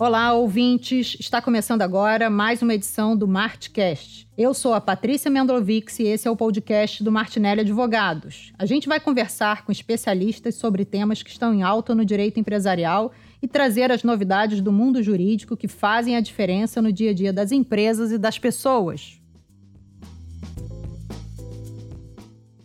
Olá, ouvintes! Está começando agora mais uma edição do Martcast. Eu sou a Patrícia Mendlovics e esse é o podcast do Martinelli Advogados. A gente vai conversar com especialistas sobre temas que estão em alta no direito empresarial e trazer as novidades do mundo jurídico que fazem a diferença no dia a dia das empresas e das pessoas.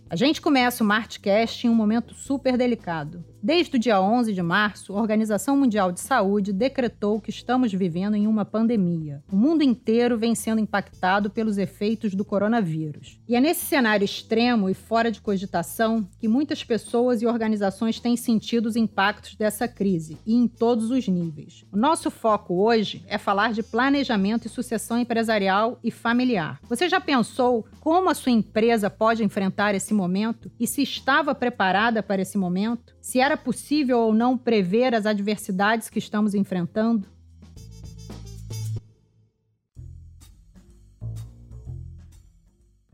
A gente começa o Martcast em um momento super delicado. Desde o dia 11 de março, a Organização Mundial de Saúde decretou que estamos vivendo em uma pandemia. O mundo inteiro vem sendo impactado pelos efeitos do coronavírus. E é nesse cenário extremo e fora de cogitação que muitas pessoas e organizações têm sentido os impactos dessa crise, e em todos os níveis. O nosso foco hoje é falar de planejamento e sucessão empresarial e familiar. Você já pensou como a sua empresa pode enfrentar esse momento e se estava preparada para esse momento? Se era possível ou não prever as adversidades que estamos enfrentando?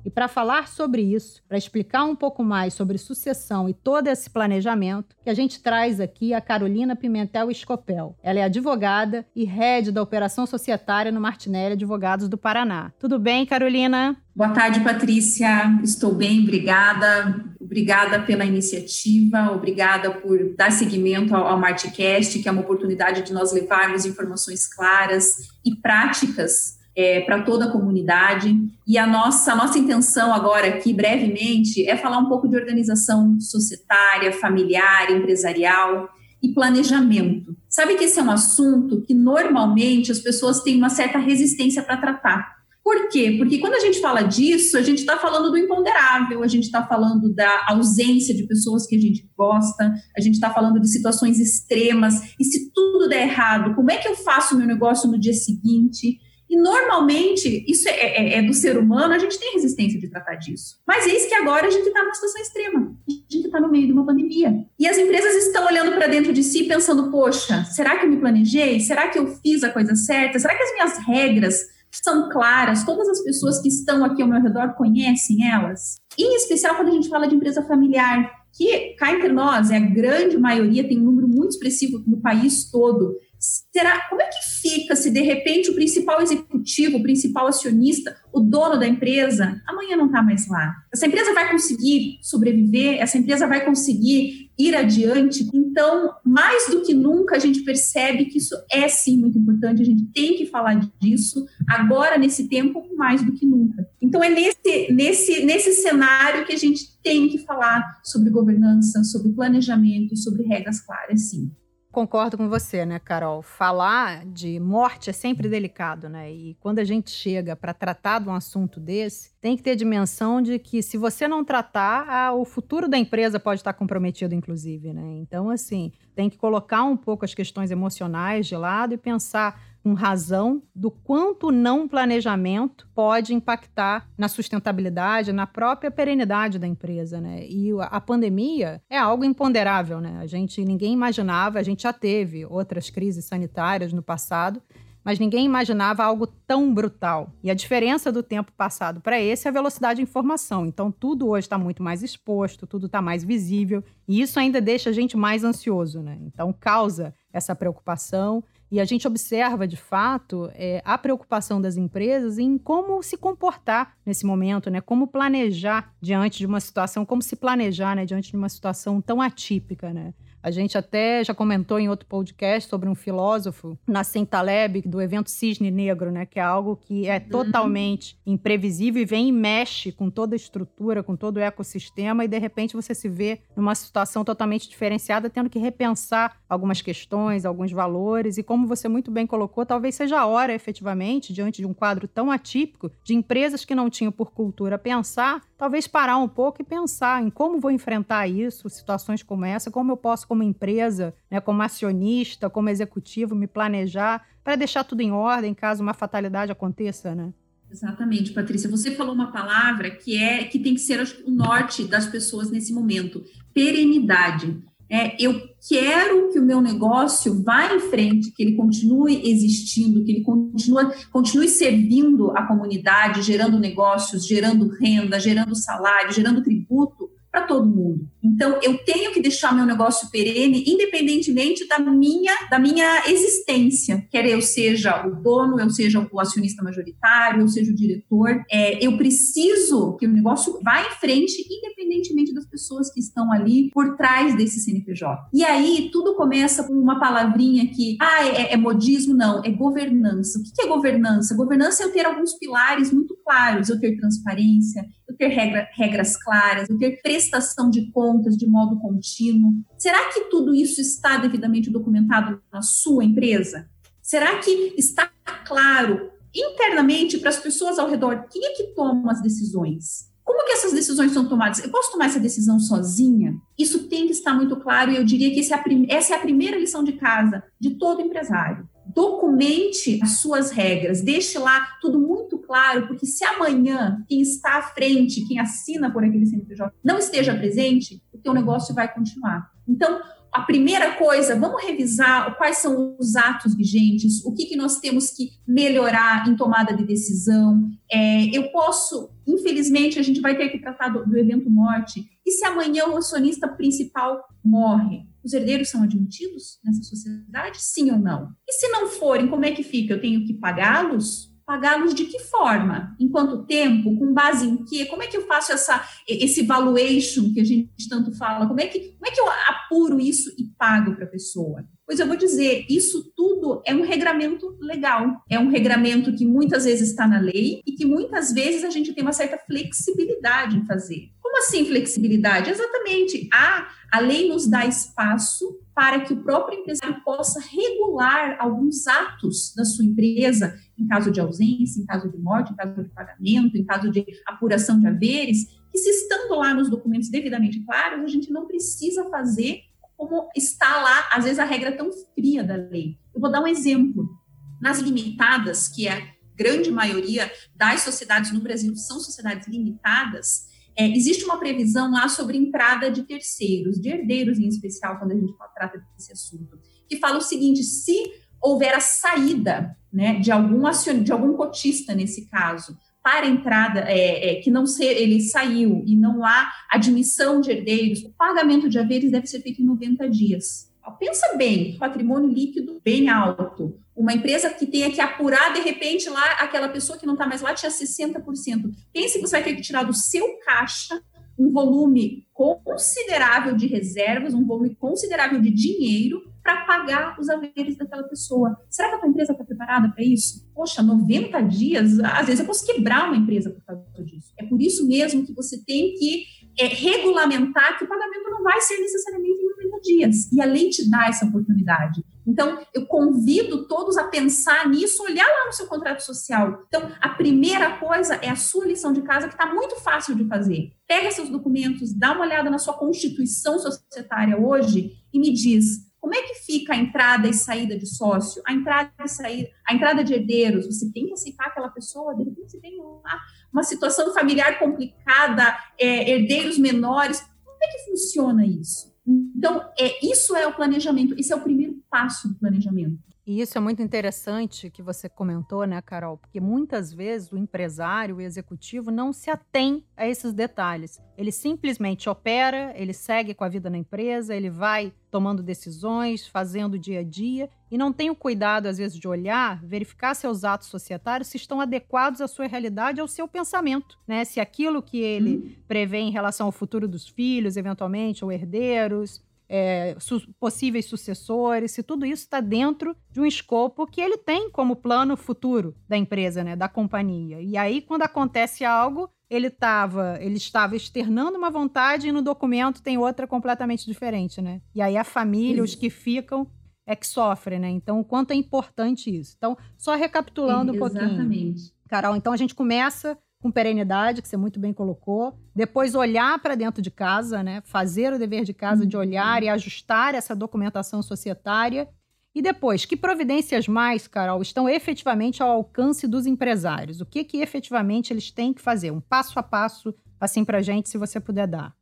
E para falar sobre isso, para explicar um pouco mais sobre sucessão e todo esse planejamento, que a gente traz aqui a Carolina Pimentel Escopel. Ela é advogada e head da operação societária no Martinelli Advogados do Paraná. Tudo bem, Carolina? Boa tarde, Patrícia. Estou bem, obrigada. Obrigada pela iniciativa, obrigada por dar seguimento ao, ao Martcast, que é uma oportunidade de nós levarmos informações claras e práticas é, para toda a comunidade. E a nossa, a nossa intenção agora aqui, brevemente, é falar um pouco de organização societária, familiar, empresarial e planejamento. Sabe que esse é um assunto que normalmente as pessoas têm uma certa resistência para tratar. Por quê? Porque quando a gente fala disso, a gente está falando do imponderável, a gente está falando da ausência de pessoas que a gente gosta, a gente está falando de situações extremas. E se tudo der errado, como é que eu faço meu negócio no dia seguinte? E normalmente, isso é, é, é, do ser humano, a gente tem resistência de tratar disso. Mas eis que agora a gente está numa situação extrema. A gente está no meio de uma pandemia. E as empresas estão olhando para dentro de si pensando: poxa, será que eu me planejei? Será que eu fiz a coisa certa? Será que as minhas regras são claras? Todas as pessoas que estão aqui ao meu redor conhecem elas? Em especial quando a gente fala de empresa familiar, que cá entre nós é a grande maioria, tem um número muito expressivo no país todo Será, como é que fica de repente o principal executivo, o principal acionista, o dono da empresa, amanhã não está mais lá? Essa empresa vai conseguir sobreviver? Essa empresa vai conseguir ir adiante? Então, mais do que nunca, a gente percebe que isso é sim muito importante, a gente tem que falar disso agora, nesse tempo, mais do que nunca. Então, é nesse, nesse, nesse cenário que a gente tem que falar sobre governança, sobre planejamento, sobre regras claras, sim. Concordo com você, né, Carol? Falar de morte é sempre delicado, né? E quando a gente chega para tratar de um assunto desse, tem que ter dimensão de que se você não tratar, ah, o futuro da empresa pode estar comprometido, inclusive, né? Então, assim, tem que colocar um pouco as questões emocionais de lado e pensar com razão do quanto não planejamento pode impactar na sustentabilidade, na própria perenidade da empresa, né? E a pandemia é algo imponderável, né? A gente ninguém imaginava, a gente já teve outras crises sanitárias no passado, mas ninguém imaginava algo tão brutal. E a diferença do tempo passado para esse é a velocidade de informação. Então, tudo hoje está muito mais exposto, tudo está mais visível, e isso ainda deixa a gente mais ansioso, né? Então, causa essa preocupação e a gente observa, de fato, é, a preocupação das empresas em como se comportar nesse momento, né? Como planejar diante de uma situação, como se planejar né? diante de uma situação tão atípica, né? A gente até já comentou em outro podcast sobre um filósofo, Nassim Taleb, do evento Cisne Negro, né? Que é algo que é uhum. totalmente imprevisível e vem e mexe com toda a estrutura, com todo o ecossistema, e de repente você se vê numa situação totalmente diferenciada, tendo que repensar algumas questões, alguns valores, e como você muito bem colocou, talvez seja a hora, efetivamente, diante de um quadro tão atípico, de empresas que não tinham por cultura pensar, talvez parar um pouco e pensar em como vou enfrentar isso, situações como essa, como eu posso como empresa, né, como acionista, como executivo, me planejar para deixar tudo em ordem caso uma fatalidade aconteça, né? Exatamente, Patrícia. Você falou uma palavra que é que tem que ser o norte das pessoas nesse momento: perenidade. É, eu quero que o meu negócio vá em frente, que ele continue existindo, que ele continue, continue servindo a comunidade, gerando negócios, gerando renda, gerando salário, gerando tributo para todo mundo. Então, eu tenho que deixar meu negócio perene, independentemente da minha, da minha existência. Quer eu seja o dono, eu seja o acionista majoritário, eu seja o diretor. É, eu preciso que o negócio vá em frente, independentemente das pessoas que estão ali por trás desse CNPJ. E aí, tudo começa com uma palavrinha que, ah, é, é modismo? Não, é governança. O que é governança? Governança é eu ter alguns pilares muito claros, eu ter transparência, ter regra, regras claras, ter prestação de contas de modo contínuo. Será que tudo isso está devidamente documentado na sua empresa? Será que está claro internamente para as pessoas ao redor quem é que toma as decisões? Como que essas decisões são tomadas? Eu posso tomar essa decisão sozinha? Isso tem que estar muito claro e eu diria que é essa é a primeira lição de casa de todo empresário documente as suas regras, deixe lá tudo claro, porque se amanhã quem está à frente, quem assina por aquele CNPJ, não esteja presente, o teu negócio vai continuar. Então, a primeira coisa, vamos revisar quais são os atos vigentes, o que, que nós temos que melhorar em tomada de decisão. É, eu posso, infelizmente, a gente vai ter que tratar do, do evento morte. E se amanhã o acionista principal morre? Os herdeiros são admitidos nessa sociedade? Sim ou não? E se não forem, como é que fica? Eu tenho que pagá-los? Pagá-los de que forma? Em quanto tempo? Com base em quê? Como é que eu faço essa, esse valuation que a gente tanto fala? Como é que, como é que eu apuro isso e pago para a pessoa? Pois eu vou dizer, isso tudo é um regramento legal. É um regramento que muitas vezes está na lei e que muitas vezes a gente tem uma certa flexibilidade em fazer. Como assim flexibilidade? Exatamente. A, a lei nos dá espaço para que o próprio empresário possa regular alguns atos da sua empresa, em caso de ausência, em caso de morte, em caso de pagamento, em caso de apuração de haveres, que se estando lá nos documentos devidamente claros, a gente não precisa fazer como está lá, às vezes, a regra tão fria da lei. Eu vou dar um exemplo. Nas limitadas, que é a grande maioria das sociedades no Brasil são sociedades limitadas, é, existe uma previsão lá sobre entrada de terceiros, de herdeiros em especial, quando a gente trata desse assunto, que fala o seguinte: se houver a saída né, de algum acion, de algum cotista nesse caso para entrada, é, é, que não ser, ele saiu e não há admissão de herdeiros, o pagamento de haveres deve ser feito em 90 dias. Pensa bem, patrimônio líquido bem alto. Uma empresa que tenha que apurar, de repente, lá, aquela pessoa que não está mais lá tinha 60%. Pense que você vai ter que tirar do seu caixa um volume considerável de reservas, um volume considerável de dinheiro para pagar os haveres daquela pessoa. Será que a tua empresa está preparada para isso? Poxa, 90 dias, às vezes eu posso quebrar uma empresa por causa disso. É por isso mesmo que você tem que é, regulamentar que o pagamento não vai ser necessariamente em 90 dias. E a lei te dá essa oportunidade. Então, eu convido todos a pensar nisso, olhar lá no seu contrato social. Então, a primeira coisa é a sua lição de casa, que está muito fácil de fazer. Pega seus documentos, dá uma olhada na sua constituição societária hoje e me diz como é que fica a entrada e saída de sócio, a entrada e saída, a entrada de herdeiros? Você tem que aceitar aquela pessoa, de repente você tem uma, uma situação familiar complicada, é, herdeiros menores. Como é que funciona isso? Então, é, isso é o planejamento, esse é o primeiro passo do planejamento. E isso é muito interessante que você comentou, né, Carol? Porque muitas vezes o empresário, o executivo, não se atém a esses detalhes. Ele simplesmente opera, ele segue com a vida na empresa, ele vai tomando decisões, fazendo o dia a dia e não tem o cuidado, às vezes, de olhar, verificar seus atos societários se estão adequados à sua realidade, ao seu pensamento, né? Se aquilo que ele hum. prevê em relação ao futuro dos filhos, eventualmente, ou herdeiros, é, su possíveis sucessores, se tudo isso está dentro de um escopo que ele tem como plano futuro da empresa, né, da companhia. E aí, quando acontece algo, ele, tava, ele estava externando uma vontade e no documento tem outra completamente diferente, né? E aí a família, os que ficam, é que sofrem, né? Então, o quanto é importante isso. Então, só recapitulando um pouquinho. Exatamente. Carol, então a gente começa com perenidade, que você muito bem colocou. Depois olhar para dentro de casa, né? Fazer o dever de casa de olhar e ajustar essa documentação societária. E depois, que providências mais, Carol, estão efetivamente ao alcance dos empresários? O que que efetivamente eles têm que fazer? Um passo a passo, assim, para gente, se você puder dar.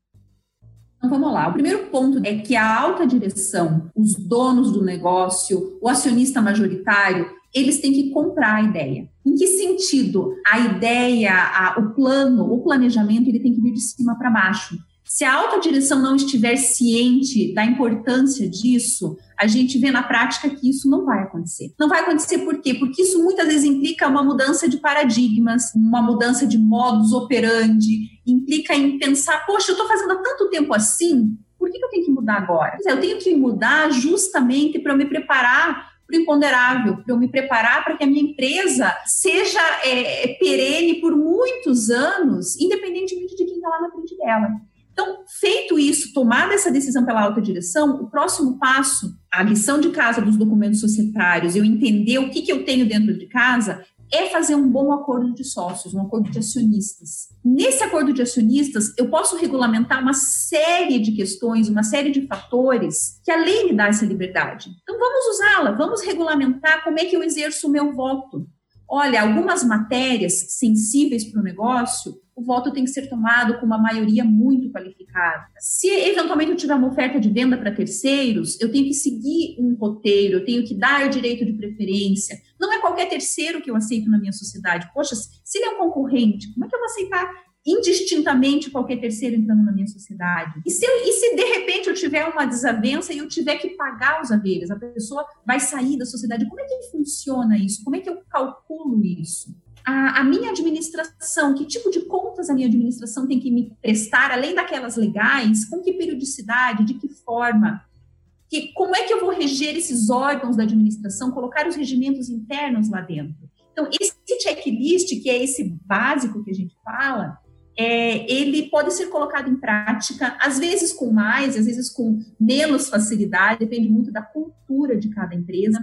Então, vamos lá. O primeiro ponto é que a alta direção, os donos do negócio, o acionista majoritário, eles têm que comprar a ideia. Em que sentido? A ideia, a, o plano, o planejamento, ele tem que vir de cima para baixo. Se a alta direção não estiver ciente da importância disso, a gente vê na prática que isso não vai acontecer. Não vai acontecer por quê? Porque isso muitas vezes implica uma mudança de paradigmas, uma mudança de modus operandi, implica em pensar, poxa, eu estou fazendo há tanto tempo assim, por que eu tenho que mudar agora? Eu tenho que mudar justamente para me preparar para o imponderável, para eu me preparar para que a minha empresa seja é, perene por muitos anos, independentemente de quem está lá na frente dela. Então, feito isso, tomada essa decisão pela alta direção, o próximo passo, a lição de casa dos documentos societários, eu entender o que, que eu tenho dentro de casa, é fazer um bom acordo de sócios, um acordo de acionistas. Nesse acordo de acionistas, eu posso regulamentar uma série de questões, uma série de fatores que a lei me dá essa liberdade. Então, vamos usá-la, vamos regulamentar como é que eu exerço o meu voto. Olha, algumas matérias sensíveis para o negócio, o voto tem que ser tomado com uma maioria muito qualificada. Se eventualmente eu tiver uma oferta de venda para terceiros, eu tenho que seguir um roteiro, eu tenho que dar direito de preferência. Não é qualquer terceiro que eu aceito na minha sociedade. Poxa, se ele é um concorrente, como é que eu vou aceitar indistintamente qualquer terceiro entrando na minha sociedade. E se, eu, e se de repente eu tiver uma desavença e eu tiver que pagar os haveres, a pessoa vai sair da sociedade, como é que funciona isso? Como é que eu calculo isso? a, a, minha administração, que tipo de contas a minha administração tem que me prestar, além daquelas legais, com que periodicidade, de que forma, que, como é que eu vou reger esses órgãos da administração, colocar os regimentos internos lá dentro. Então, esse checklist, que é esse básico que a gente fala, é, ele pode ser colocado em prática, às vezes com mais, às vezes com menos facilidade, depende muito da cultura de cada empresa,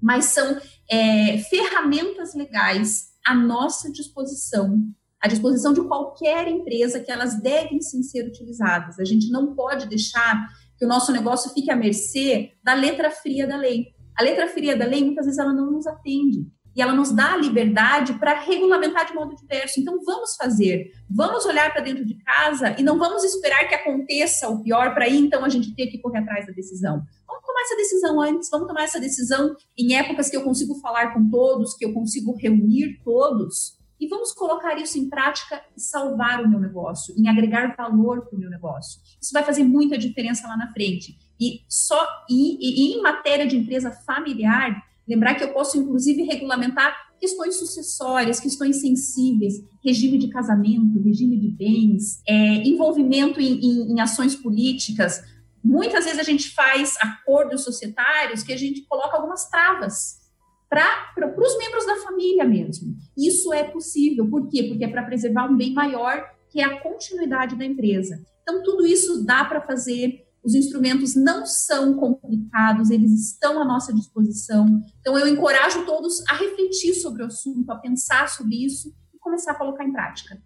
mas são é, ferramentas legais à nossa disposição, à disposição de qualquer empresa que elas devem sim ser utilizadas. A gente não pode deixar que o nosso negócio fique à mercê da letra fria da lei. A letra fria da lei, muitas vezes, ela não nos atende. E ela nos dá a liberdade para regulamentar de modo diverso. Então, vamos fazer. Vamos olhar para dentro de casa e não vamos esperar que aconteça o pior para aí, então, a gente ter que correr atrás da decisão. Vamos tomar essa decisão antes, vamos tomar essa decisão em épocas que eu consigo falar com todos, que eu consigo reunir todos, e vamos colocar isso em prática e salvar o meu negócio, em agregar valor para o meu negócio. Isso vai fazer muita diferença lá na frente. E só e, e, e em matéria de empresa familiar, lembrar que eu posso inclusive regulamentar questões sucessórias, questões sensíveis, regime de casamento, regime de bens, é, envolvimento em, em, em ações políticas, Muitas vezes a gente faz acordos societários que a gente coloca algumas travas para os membros da família mesmo. Isso é possível, por quê? Porque é para preservar um bem maior, que é a continuidade da empresa. Então, tudo isso dá para fazer, os instrumentos não são complicados, eles estão à nossa disposição. Então, eu encorajo todos a refletir sobre o assunto, a pensar sobre isso e começar a colocar em prática.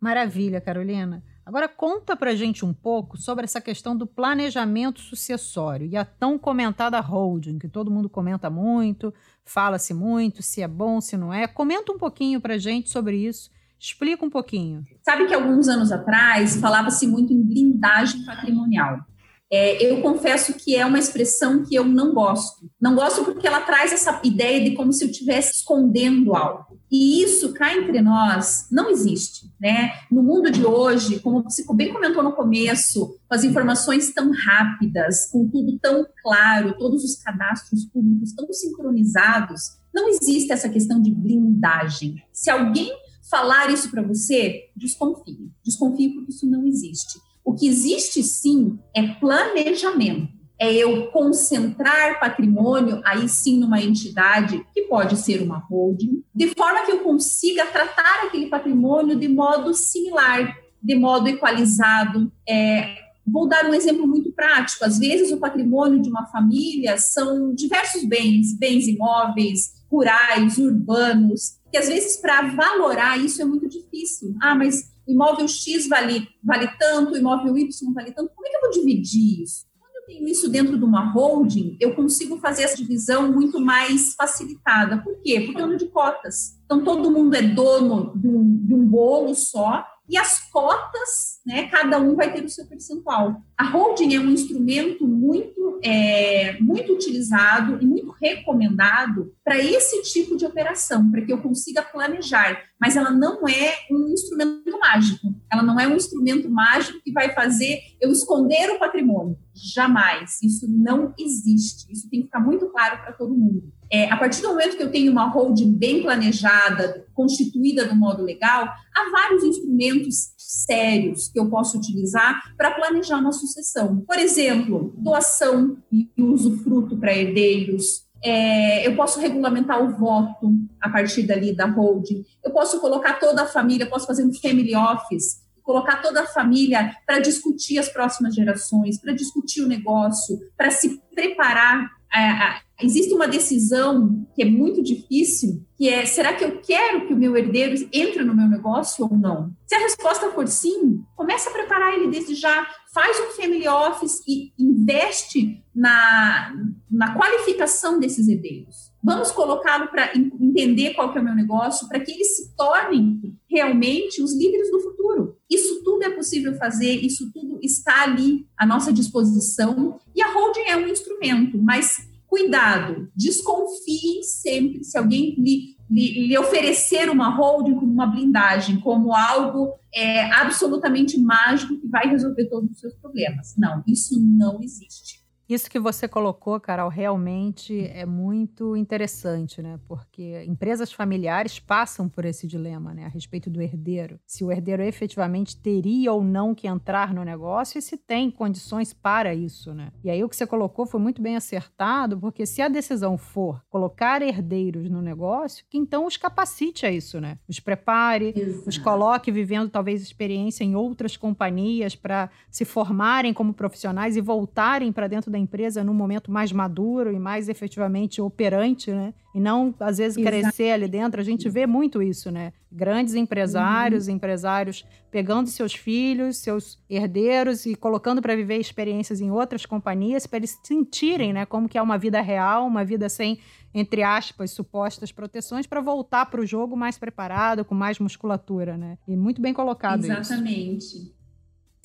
Maravilha, Carolina. Agora conta pra gente um pouco sobre essa questão do planejamento sucessório e a tão comentada holding, que todo mundo comenta muito, fala-se muito, se é bom, se não é. Comenta um pouquinho pra gente sobre isso. Explica um pouquinho. Sabe que alguns anos atrás falava-se muito em blindagem patrimonial. É, eu confesso que é uma expressão que eu não gosto. Não gosto porque ela traz essa ideia de como se eu estivesse escondendo algo. E isso, cá entre nós, não existe. Né? No mundo de hoje, como você bem comentou no começo, com as informações tão rápidas, com tudo tão claro, todos os cadastros públicos tão sincronizados, não existe essa questão de blindagem. Se alguém falar isso para você, desconfie. Desconfie porque isso não existe. O que existe sim é planejamento. É eu concentrar patrimônio aí sim numa entidade que pode ser uma holding, de forma que eu consiga tratar aquele patrimônio de modo similar, de modo equalizado. É, vou dar um exemplo muito prático. Às vezes o patrimônio de uma família são diversos bens, bens imóveis, rurais, urbanos, que às vezes para valorar isso é muito difícil. Ah, mas imóvel X vale, vale tanto, imóvel Y vale tanto, como é que eu vou dividir isso? Quando eu tenho isso dentro de uma holding, eu consigo fazer essa divisão muito mais facilitada. Por quê? Porque eu ando de cotas. Então, todo mundo é dono de um, de um bolo só, e as cotas né? Cada um vai ter o seu percentual. A holding é um instrumento muito, é, muito utilizado e muito recomendado para esse tipo de operação, para que eu consiga planejar. Mas ela não é um instrumento mágico. Ela não é um instrumento mágico que vai fazer eu esconder o patrimônio. Jamais. Isso não existe. Isso tem que ficar muito claro para todo mundo. É, a partir do momento que eu tenho uma holding bem planejada, constituída do modo legal, há vários instrumentos sérios que eu posso utilizar para planejar uma sucessão. Por exemplo, doação e usufruto para herdeiros, é, eu posso regulamentar o voto a partir dali da holding, eu posso colocar toda a família, posso fazer um family office, colocar toda a família para discutir as próximas gerações, para discutir o negócio, para se preparar existe uma decisão que é muito difícil, que é, será que eu quero que o meu herdeiro entre no meu negócio ou não? Se a resposta for sim, começa a preparar ele desde já, faz um family office e investe na, na qualificação desses herdeiros. Vamos colocá-lo para entender qual que é o meu negócio, para que eles se tornem realmente os líderes do futuro. Isso tudo é possível fazer, isso tudo está ali à nossa disposição, e a holding é um instrumento, mas cuidado, desconfiem sempre se alguém lhe, lhe, lhe, oferecer uma holding como uma blindagem, como algo é, absolutamente mágico que vai resolver todos os seus problemas. Não, isso não existe. Isso que você colocou, Carol, realmente é muito interessante, né? Porque empresas familiares passam por esse dilema, né? A respeito do herdeiro. Se o herdeiro efetivamente teria ou não que entrar no negócio e se tem condições para isso, né? E aí o que você colocou foi muito bem acertado, porque se a decisão for colocar herdeiros no negócio, que então os capacite a isso, né? Os prepare, Exato. os coloque vivendo talvez experiência em outras companhias para se formarem como profissionais e voltarem para dentro da empresa num momento mais maduro e mais efetivamente operante, né? E não, às vezes, Exato. crescer ali dentro. A gente vê muito isso, né? Grandes empresários, uhum. empresários pegando seus filhos, seus herdeiros e colocando para viver experiências em outras companhias para eles sentirem, né? Como que é uma vida real, uma vida sem entre aspas, supostas proteções para voltar para o jogo mais preparado, com mais musculatura, né? E muito bem colocado Exatamente. isso.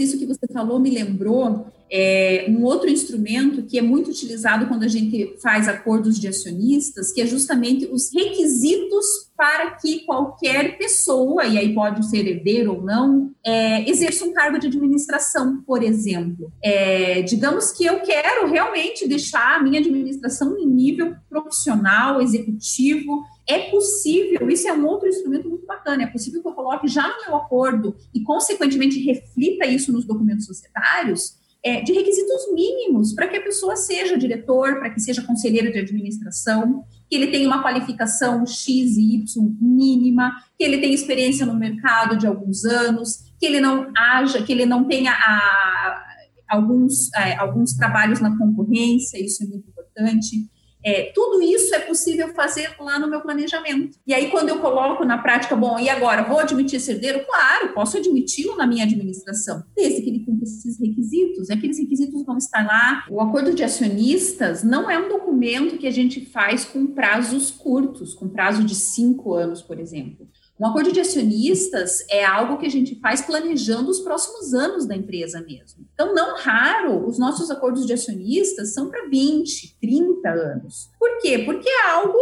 Isso que você falou me lembrou é, um outro instrumento que é muito utilizado quando a gente faz acordos de acionistas, que é justamente os requisitos para que qualquer pessoa, e aí pode ser herdeiro ou não, é, exerça um cargo de administração, por exemplo. É, digamos que eu quero realmente deixar a minha administração em nível profissional, executivo, é possível, isso é um outro instrumento muito bacana, é possível que eu coloque já no meu acordo e, consequentemente, reflita isso nos documentos societários, é, de requisitos mínimos para que a pessoa seja diretor, para que seja conselheiro de administração, que ele tenha uma qualificação X e Y mínima, que ele tenha experiência no mercado de alguns anos, que ele não haja, que ele não tenha a, alguns, é, alguns trabalhos na concorrência, isso é muito importante é, tudo isso é possível fazer lá no meu planejamento. E aí, quando eu coloco na prática, bom, e agora, vou admitir esse herdeiro? Claro, posso admiti-lo na minha administração, desde que ele cumpra esses requisitos. Aqueles requisitos vão estar lá. O acordo de acionistas não é um documento que a gente faz com prazos curtos, com prazo de cinco anos, por exemplo. Um acordo de acionistas é algo que a gente faz planejando os próximos anos da empresa mesmo. Então, não raro, os nossos acordos de acionistas são para 20, 30 anos. Por quê? Porque é algo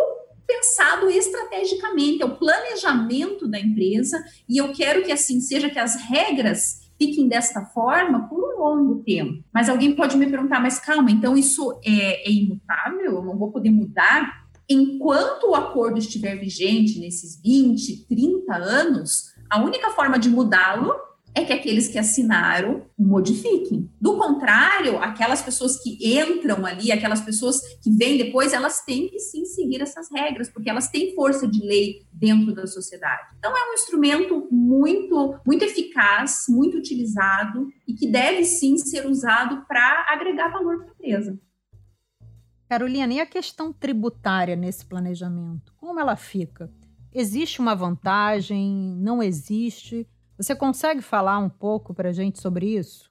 pensado estrategicamente, é o planejamento da empresa, e eu quero que assim seja, que as regras fiquem desta forma por um longo tempo. Mas alguém pode me perguntar, mas calma, então isso é, é imutável? Eu não vou poder mudar? Enquanto o acordo estiver vigente nesses 20, 30 anos, a única forma de mudá-lo é que aqueles que assinaram modifiquem. Do contrário, aquelas pessoas que entram ali, aquelas pessoas que vêm depois, elas têm que sim seguir essas regras, porque elas têm força de lei dentro da sociedade. Então é um instrumento muito, muito eficaz, muito utilizado e que deve sim ser usado para agregar valor para a empresa. Carolina, e a questão tributária nesse planejamento? Como ela fica? Existe uma vantagem? Não existe? Você consegue falar um pouco para a gente sobre isso?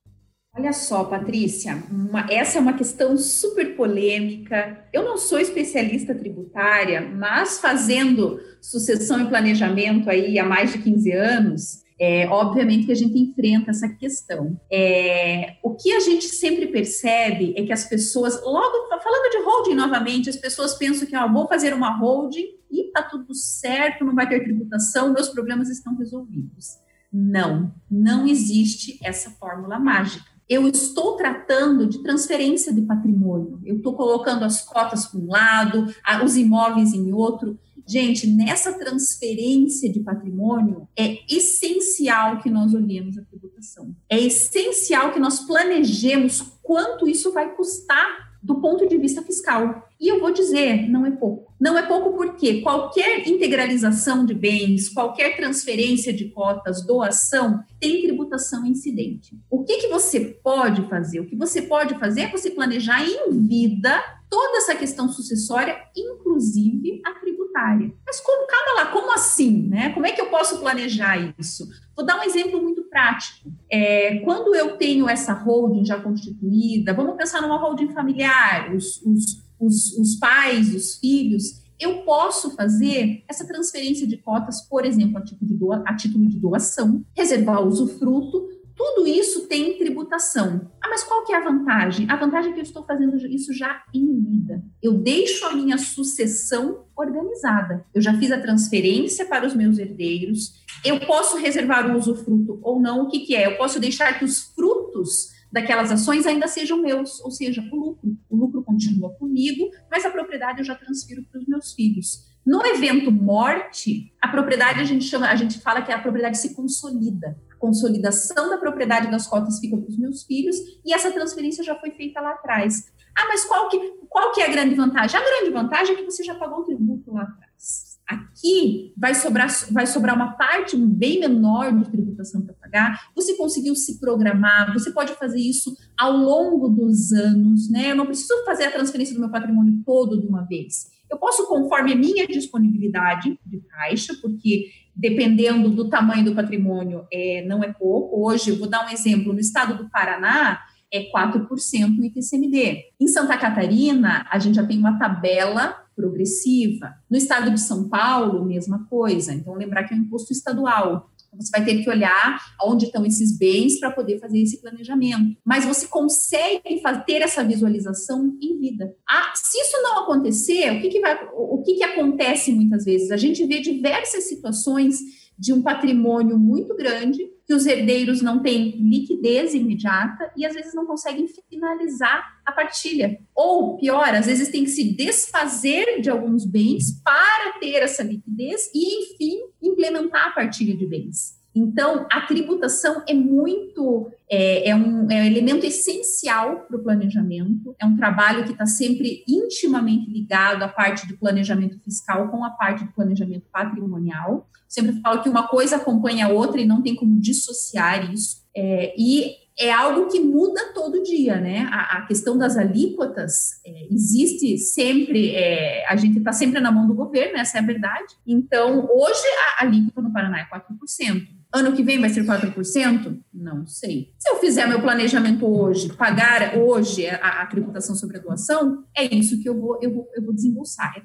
Olha só, Patrícia, uma, essa é uma questão super polêmica. Eu não sou especialista tributária, mas fazendo sucessão e planejamento aí há mais de 15 anos, É, obviamente que a gente enfrenta essa questão. É, o que a gente sempre percebe é que as pessoas, logo falando de holding novamente, as pessoas pensam que ó, vou fazer uma holding e tá tudo certo, não vai ter tributação, meus problemas estão resolvidos. Não, não existe essa fórmula mágica eu estou tratando de transferência de patrimônio. Eu estou colocando as cotas para um lado, os imóveis em outro. Gente, nessa transferência de patrimônio, é essencial que nós olhemos a tributação. É essencial que nós planejemos quanto isso vai custar do ponto de vista fiscal. E eu vou dizer, não é pouco. Não é pouco porque qualquer integralização de bens, qualquer transferência de cotas, doação, tem tributação incidente. O que, que você pode fazer? O que você pode fazer é você planejar em vida toda essa questão sucessória, inclusive a tributária. Mas como, calma lá, como assim? Né? Como é que eu posso planejar isso? Vou dar um exemplo muito prático. É, quando eu tenho essa holding já constituída, vamos pensar numa holding familiar, os, os, os, os pais, os filhos, eu posso fazer essa transferência de cotas, por exemplo, a título de, doa, a título de doação, reservar usufruto, tudo isso tem tributação. Ah, mas qual que é a vantagem? A vantagem é que eu estou fazendo isso já em vida. Eu deixo a minha sucessão organizada. Eu já fiz a transferência para os meus herdeiros. Eu posso reservar o usufruto ou não. O que, que é? Eu posso deixar que os frutos daquelas ações ainda sejam meus, ou seja, o lucro. O lucro continua comigo, mas a propriedade eu já transfiro para os meus filhos. No evento morte, a propriedade a gente chama, a gente fala que a propriedade se consolida consolidação da propriedade das cotas fica para os meus filhos e essa transferência já foi feita lá atrás. Ah, mas qual que, qual que é a grande vantagem? A grande vantagem é que você já pagou o tributo lá atrás. Aqui vai sobrar, vai sobrar uma parte bem menor de tributação para pagar. Você conseguiu se programar, você pode fazer isso ao longo dos anos, né? Eu não preciso fazer a transferência do meu patrimônio todo de uma vez. Eu posso, conforme a minha disponibilidade de caixa, porque dependendo do tamanho do patrimônio, é, não é pouco. Hoje, eu vou dar um exemplo: no estado do Paraná, é 4% o ITCMD. Em Santa Catarina, a gente já tem uma tabela progressiva. No estado de São Paulo, mesma coisa. Então, lembrar que é um imposto estadual. Você vai ter que olhar onde estão esses bens para poder fazer esse planejamento. Mas você consegue ter essa visualização em vida. Ah, se isso não acontecer, o que, que vai, o que, que acontece muitas vezes? A gente vê diversas situações de um patrimônio muito grande que os herdeiros não têm liquidez imediata e às vezes não conseguem finalizar a partilha. Ou, pior, às vezes tem que se desfazer de alguns bens para ter essa liquidez e, enfim, implementar a partilha de bens. Então, a tributação é muito, é, é, um, é um elemento essencial para o planejamento, é um trabalho que está sempre intimamente ligado à parte do planejamento fiscal com a parte do planejamento patrimonial. Sempre falo que uma coisa acompanha a outra e não tem como dissociar isso. É, e é algo que muda todo dia, né? A, a questão das alíquotas é, existe sempre, é, a gente está sempre na mão do governo, essa é a verdade. Então, hoje a alíquota no Paraná é 4%. Ano que vem vai ser 4%? Não sei. Se eu fizer meu planejamento hoje, pagar hoje a, a tributação sobre a doação, é isso que eu vou, eu vou, eu vou desembolsar, é 4%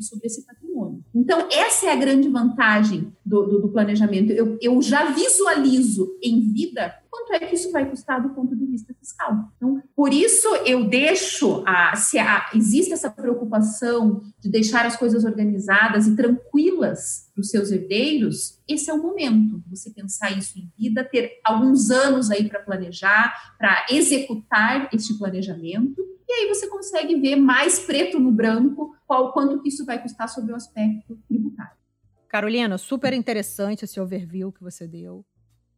sobre esse patrimônio. Então, essa é a grande vantagem do, do, do planejamento. Eu, eu já visualizo em vida quanto é que isso vai custar do ponto de vista fiscal. Então, por isso eu deixo, a, se a, existe essa preocupação de deixar as coisas organizadas e tranquilas para os seus herdeiros, esse é o momento você pensar isso em vida, ter alguns anos aí para planejar, para executar este planejamento, e aí você consegue ver mais preto no branco qual quanto que isso vai custar sobre o aspecto tributário. Carolina, super interessante esse overview que você deu.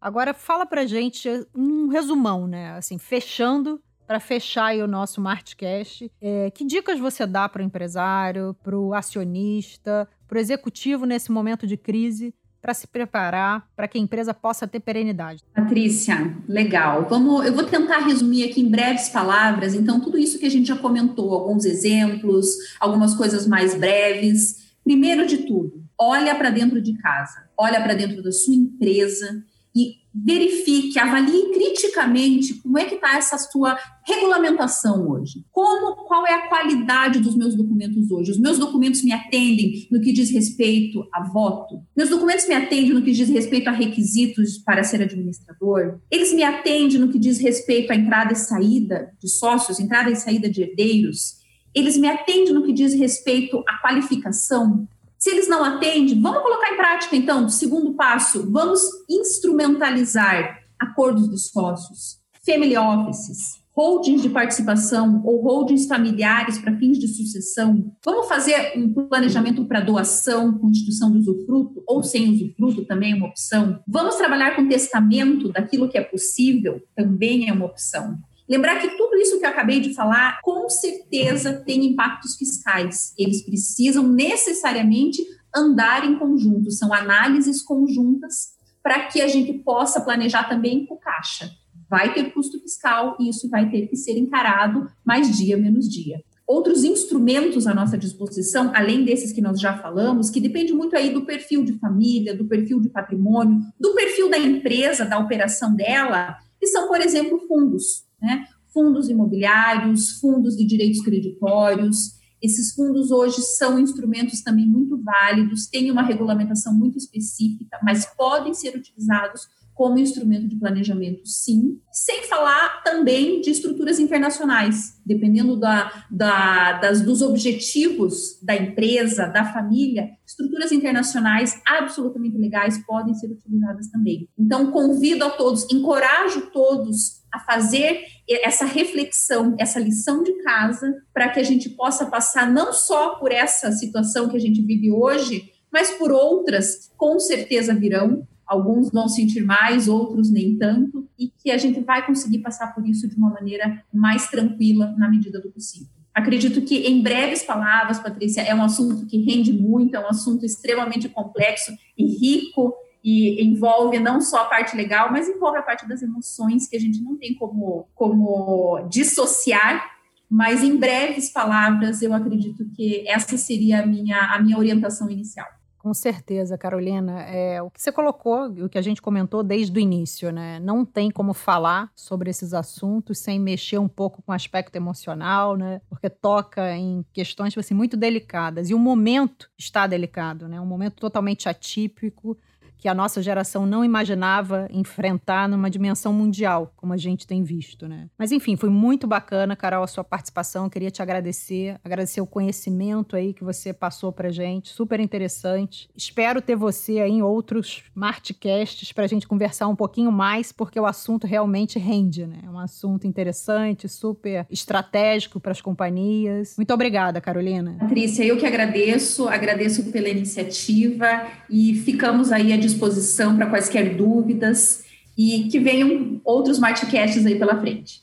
Agora fala pra gente um resumão, né? Assim, fechando para fechar o nosso Martcast, é, que dicas você dá para o empresário, para o acionista, para o executivo nesse momento de crise para se preparar para que a empresa possa ter perenidade? Patrícia, legal. Vamos, eu vou tentar resumir aqui em breves palavras. Então, tudo isso que a gente já comentou, alguns exemplos, algumas coisas mais breves. Primeiro de tudo, olha para dentro de casa, olha para dentro da sua empresa e verifique, avalie criticamente como é que está essa sua regulamentação hoje. Como, qual é a qualidade dos meus documentos hoje? Os meus documentos me atendem no que diz respeito a voto? Meus documentos me atendem no que diz respeito a requisitos para ser administrador? Eles me atendem no que diz respeito à entrada e saída de sócios, entrada e saída de herdeiros? Eles me atendem no que diz respeito à qualificação? Se eles não atendem, vamos colocar em prática, então, segundo passo, vamos instrumentalizar acordos de sócios, family offices, holdings de participação ou holdings familiares para fins de sucessão. Vamos fazer um planejamento para doação com instituição de usufruto ou sem usufruto, também é uma opção. Vamos trabalhar com testamento daquilo que é possível, também é uma opção. Lembrar que tudo isso que eu acabei de falar, com certeza, tem impactos fiscais. Eles precisam necessariamente andar em conjunto, são análises conjuntas para que a gente possa planejar também com caixa. Vai ter custo fiscal e isso vai ter que ser encarado mais dia menos dia. Outros instrumentos à nossa disposição, além desses que nós já falamos, que depende muito aí do perfil de família, do perfil de patrimônio, do perfil da empresa, da operação dela, que são, por exemplo, fundos né? Fundos imobiliários, fundos de direitos creditórios. Esses fundos hoje são instrumentos também muito válidos, têm uma regulamentação muito específica, mas podem ser utilizados como instrumento de planejamento, sim, sem falar também de estruturas internacionais, dependendo da, da, das, dos objetivos da empresa, da família, estruturas internacionais absolutamente legais podem ser utilizadas também. Então, convido a todos, encorajo todos a fazer essa reflexão, essa lição de casa, para que a gente possa passar não só por essa situação que a gente vive hoje, mas por outras, com certeza virão, alguns vão sentir mais, outros nem tanto, e que a gente vai conseguir passar por isso de uma maneira mais tranquila na medida do possível. Acredito que, em breves palavras, Patrícia, é um assunto que rende muito, é um assunto extremamente complexo e rico, e envolve não só a parte legal, mas envolve a parte das emoções, que a gente não tem como, como dissociar. Mas, em breves palavras, eu acredito que essa seria a minha, a minha orientação inicial. Com certeza, Carolina. É, o que você colocou, o que a gente comentou desde o início, né? Não tem como falar sobre esses assuntos sem mexer um pouco com o aspecto emocional, né? Porque toca em questões assim, muito delicadas. E o momento está delicado, né? Um momento totalmente atípico que a nossa geração não imaginava enfrentar numa dimensão mundial, como a gente tem visto, né? Mas enfim, foi muito bacana, Carol, a sua participação. Eu queria te agradecer, agradecer o conhecimento aí que você passou pra gente, super interessante. Espero ter você aí em outros Martcasts para a gente conversar um pouquinho mais, porque o assunto realmente rende, né? É um assunto interessante, super estratégico para as companhias. Muito obrigada, Carolina. Patrícia, eu que agradeço, agradeço pela iniciativa e ficamos aí à disposição para quaisquer dúvidas e que venham outros Martcasts aí pela frente.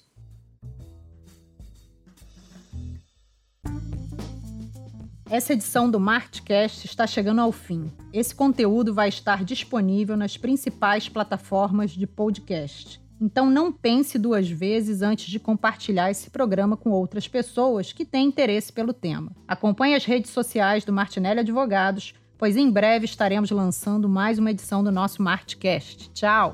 Essa edição do Martcast está chegando ao fim. Esse conteúdo vai estar disponível nas principais plataformas de podcast. Então não pense duas vezes antes de compartilhar esse programa com outras pessoas que têm interesse pelo tema. Acompanhe as redes sociais do Martinelli Advogados pois em breve estaremos lançando mais uma edição do nosso Martcast. Tchau!